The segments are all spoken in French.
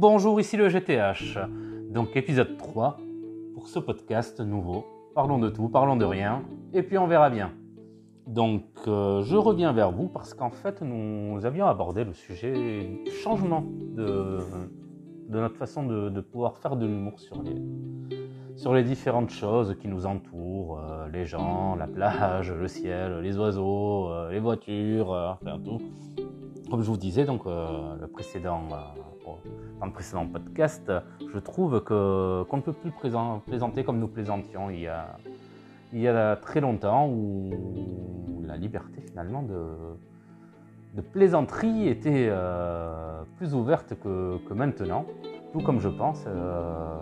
bonjour, ici le GTH. Donc épisode 3 pour ce podcast nouveau. Parlons de tout, parlons de rien, et puis on verra bien. Donc euh, je reviens vers vous parce qu'en fait nous avions abordé le sujet du changement de, notre façon de, pouvoir faire de l'humour sur les, sur les différentes choses qui nous entourent, euh, les gens, la plage, le ciel, les oiseaux, euh, les voitures, enfin tout. Comme je vous disais donc le précédent dans le précédent podcast, je trouve que qu'on ne peut plus plaisanter comme nous plaisantions il y a, il y a très longtemps où la liberté finalement de, plaisanterie était euh, plus ouverte que, que, maintenant, tout comme je pense euh,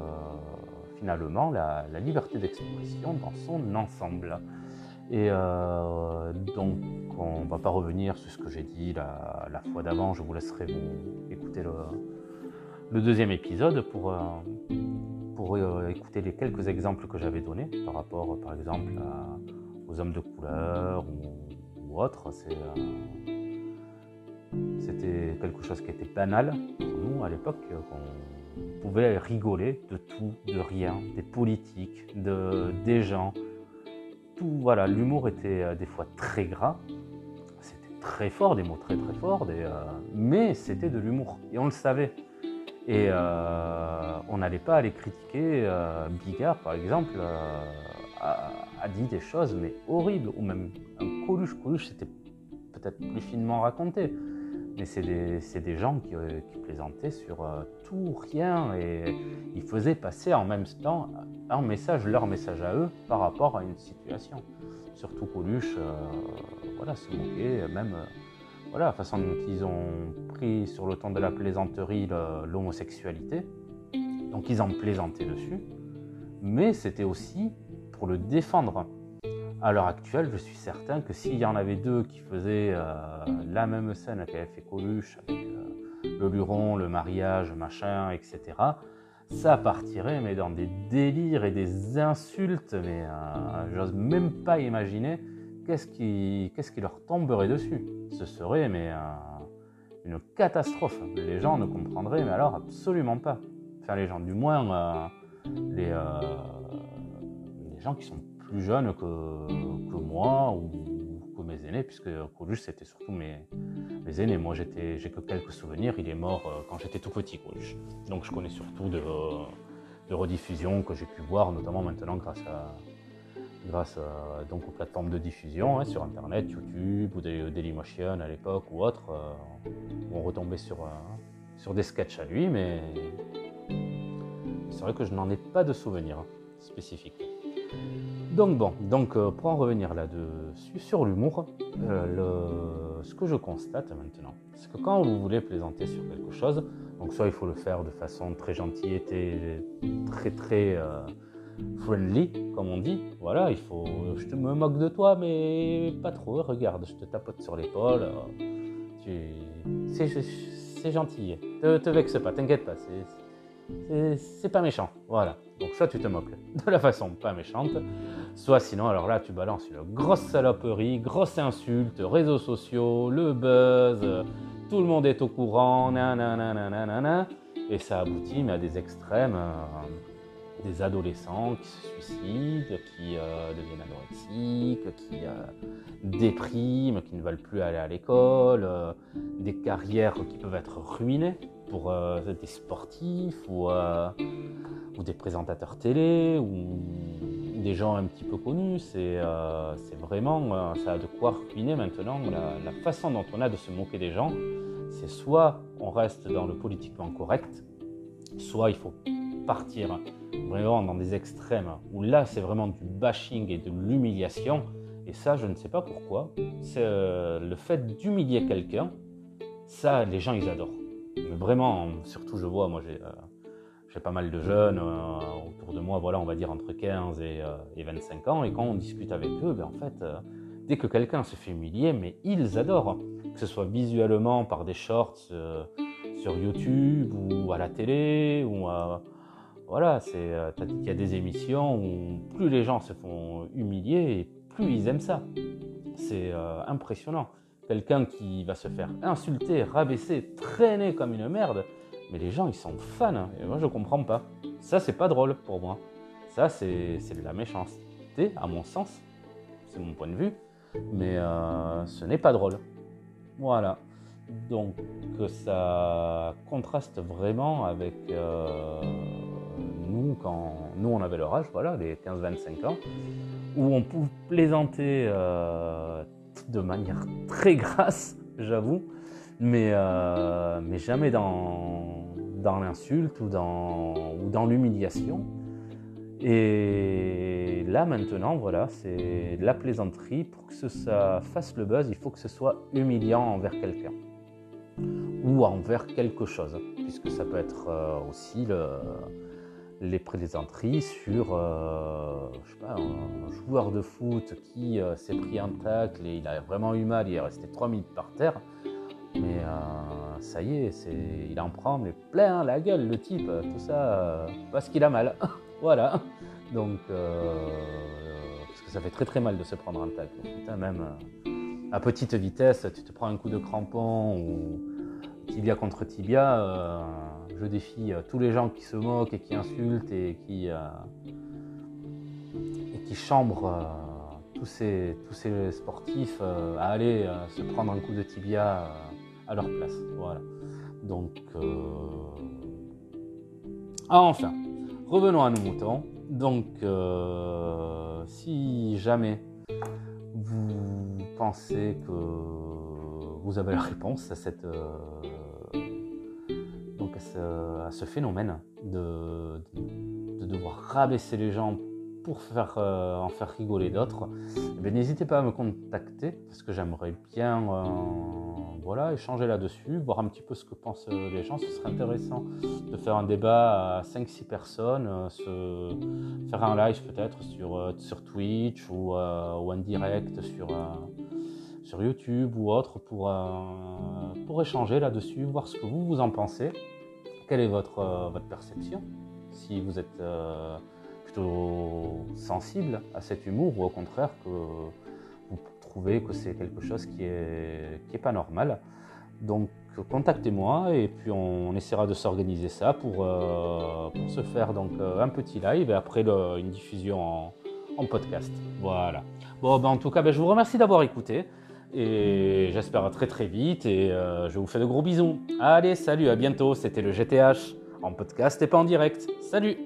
finalement la liberté d'expression dans son ensemble. Et euh, donc, on ne va pas revenir sur ce que j'ai dit la, fois d'avant, je vous laisserai écouter le, deuxième épisode pour, euh, euh, écouter les quelques exemples que j'avais donnés par rapport, par exemple, aux hommes de couleur ou, autres. C'était quelque chose qui était banal pour nous à l'époque, qu'on pouvait rigoler de tout, de rien, des politiques, de, des gens. Voilà, l'humour était des fois très gras, c'était très fort, des mots très très forts, mais c'était de l'humour et on le savait. Et euh, on n'allait pas aller critiquer. Euh, Bigard, par exemple, euh, a, dit des choses mais horribles. Ou même un Coluche. Coluche, c'était peut-être plus finement raconté. Mais c'est des, gens qui, plaisantaient sur tout, rien. Et ils faisaient passer en même temps un message, leur message à eux, par rapport à une situation. Surtout Coluche, voilà, se moquer, même voilà, la façon dont ils ont pris sur le ton de la plaisanterie l'homosexualité. Donc ils en plaisantaient dessus. Mais c'était aussi pour le défendre. À l'heure actuelle, je suis certain que s'il y en avait deux qui faisaient euh, la même scène qu'avait fait Coluche, avec euh, le luron, le mariage, machin, etc., ça partirait mais dans des délires et des insultes, mais euh, j'ose même pas imaginer qu'est-ce qui, leur tomberait dessus Ce serait mais une catastrophe. Les gens ne comprendraient, mais alors absolument pas. Enfin, les gens, du moins, les, les gens qui sont plus jeunes que, moi ou que mes aînés, puisque Coluche, c'était surtout mes, aînés. Moi, j'étais, j'ai que quelques souvenirs. Il est mort euh, quand j'étais tout petit, Coluche. Donc, je connais surtout de, rediffusions que j'ai pu voir, notamment maintenant grâce à grâce donc aux plateformes de diffusion hein, sur Internet, YouTube ou Dailymotion à l'époque ou autres. Euh, on retombait sur, euh, sur des sketchs à lui, mais c'est vrai que je n'en ai pas de souvenirs spécifiques. Donc bon, donc euh, pour en revenir là-dessus sur l'humour, ce que je constate maintenant, c'est que quand vous voulez plaisanter sur quelque chose, donc soit il faut le faire de façon très gentille et très très friendly, comme on dit. Voilà, il faut. Je te me moque de toi, mais pas trop. Regarde, je te tapote sur l'épaule. C'est gentil. Te, te vexe pas, t'inquiète pas. C'est pas méchant. Voilà. Donc soit tu te moques de la façon pas méchante, soit sinon alors là tu balances une grosse saloperie, grosse insulte, réseaux sociaux, le buzz, tout le monde est au courant, nanana, et ça aboutit mais à des extrêmes. Euh, des adolescents qui se suicident, qui euh, deviennent anorexiques, qui euh, dépriment, qui ne veulent plus aller à l'école, des carrières qui peuvent être ruinées pour des sportifs ou, ou, des présentateurs télé ou des gens un petit peu connus. C'est vraiment, ça a de quoi ruiner maintenant la, façon dont on a de se moquer des gens. C'est soit on reste dans le politiquement correct, soit il faut partir vraiment dans des extrêmes où là c'est vraiment du bashing et de l'humiliation. Et ça, je ne sais pas pourquoi. C'est euh, le fait d'humilier quelqu'un. Ça, les gens, ils adorent. Mais vraiment, surtout, je vois, moi, j'ai euh, pas mal de jeunes euh, autour de moi, voilà, on va dire entre 15 et, 25 ans. Et quand on discute avec eux, ben, en fait, dès que quelqu'un se fait humilier, mais ils adorent. Que ce soit visuellement par des shorts sur YouTube ou à la télé ou voilà, c'est, euh, il y a des émissions où plus les gens se font humilier et plus ils aiment ça. C'est euh, impressionnant. Quelqu'un qui va se faire insulter, rabaisser, traîner comme une merde, Mais les gens, ils sont fans. Et moi, je comprends pas. Ça, c'est pas drôle pour moi. Ça, c'est de la méchanceté, à mon sens. C'est mon point de vue. Mais euh, ce n'est pas drôle. Voilà. Donc, ça contraste vraiment avec euh, nous, quand nous, on avait leur âge, voilà, les 15-25 ans, où on pouvait plaisanter euh, de manière très grasse, j'avoue, mais, mais jamais dans, dans l'insulte ou dans, ou dans l'humiliation. Et là maintenant, voilà, c'est la plaisanterie. Pour que ça fasse le buzz, il faut que ce soit humiliant envers quelqu'un ou envers quelque chose, puisque ça peut être euh, aussi les plaisanteries sur euh, je sais pas, un joueur de foot qui euh, s'est pris un tacle et il a vraiment eu mal, il est resté trois minutes par terre. Ça y est, il en prend mais plein la gueule, le type, tout ça, euh, parce qu'il a mal. voilà. Donc, euh, parce que ça fait très très mal de se prendre un tacle. Putain, même à petite vitesse, tu te prends un coup de crampon ou tibia contre tibia. je défie tous les gens qui se moquent et qui insultent et qui, chambrent tous ces sportifs à aller se prendre un coup de tibia à leur place. Voilà. Donc, euh... ah, enfin, revenons à nos moutons. Donc, euh, si jamais vous pensez que vous avez la réponse à cette euh, donc à ce, phénomène de, de, devoir rabaisser les gens pour faire, euh, en faire rigoler d'autres, eh n'hésitez pas à me contacter parce que j'aimerais bien voilà, échanger là-dessus, voir un petit peu ce que pensent euh, les gens. Ce serait intéressant de faire un débat à 5-6 personnes, euh, se, faire un live peut-être sur, euh, sur Twitch ou, un direct sur, sur YouTube ou autre pour, pour échanger là-dessus, voir ce que vous, vous en pensez. Quelle est votre, votre perception? Si vous êtes sensible à cet humour ou au contraire que vous trouvez que c'est quelque chose qui est, qui est pas normal. Donc contactez-moi et puis on, essaiera de s'organiser ça pour, euh, pour, se faire donc euh, un petit live et après une diffusion en, podcast. Voilà. Bon, ben, en tout cas, ben, je vous remercie d'avoir écouté et j'espère très très vite et euh, je vous fais de gros bisous. Allez, salut, à bientôt. C'était le GTH en podcast et pas en direct. Salut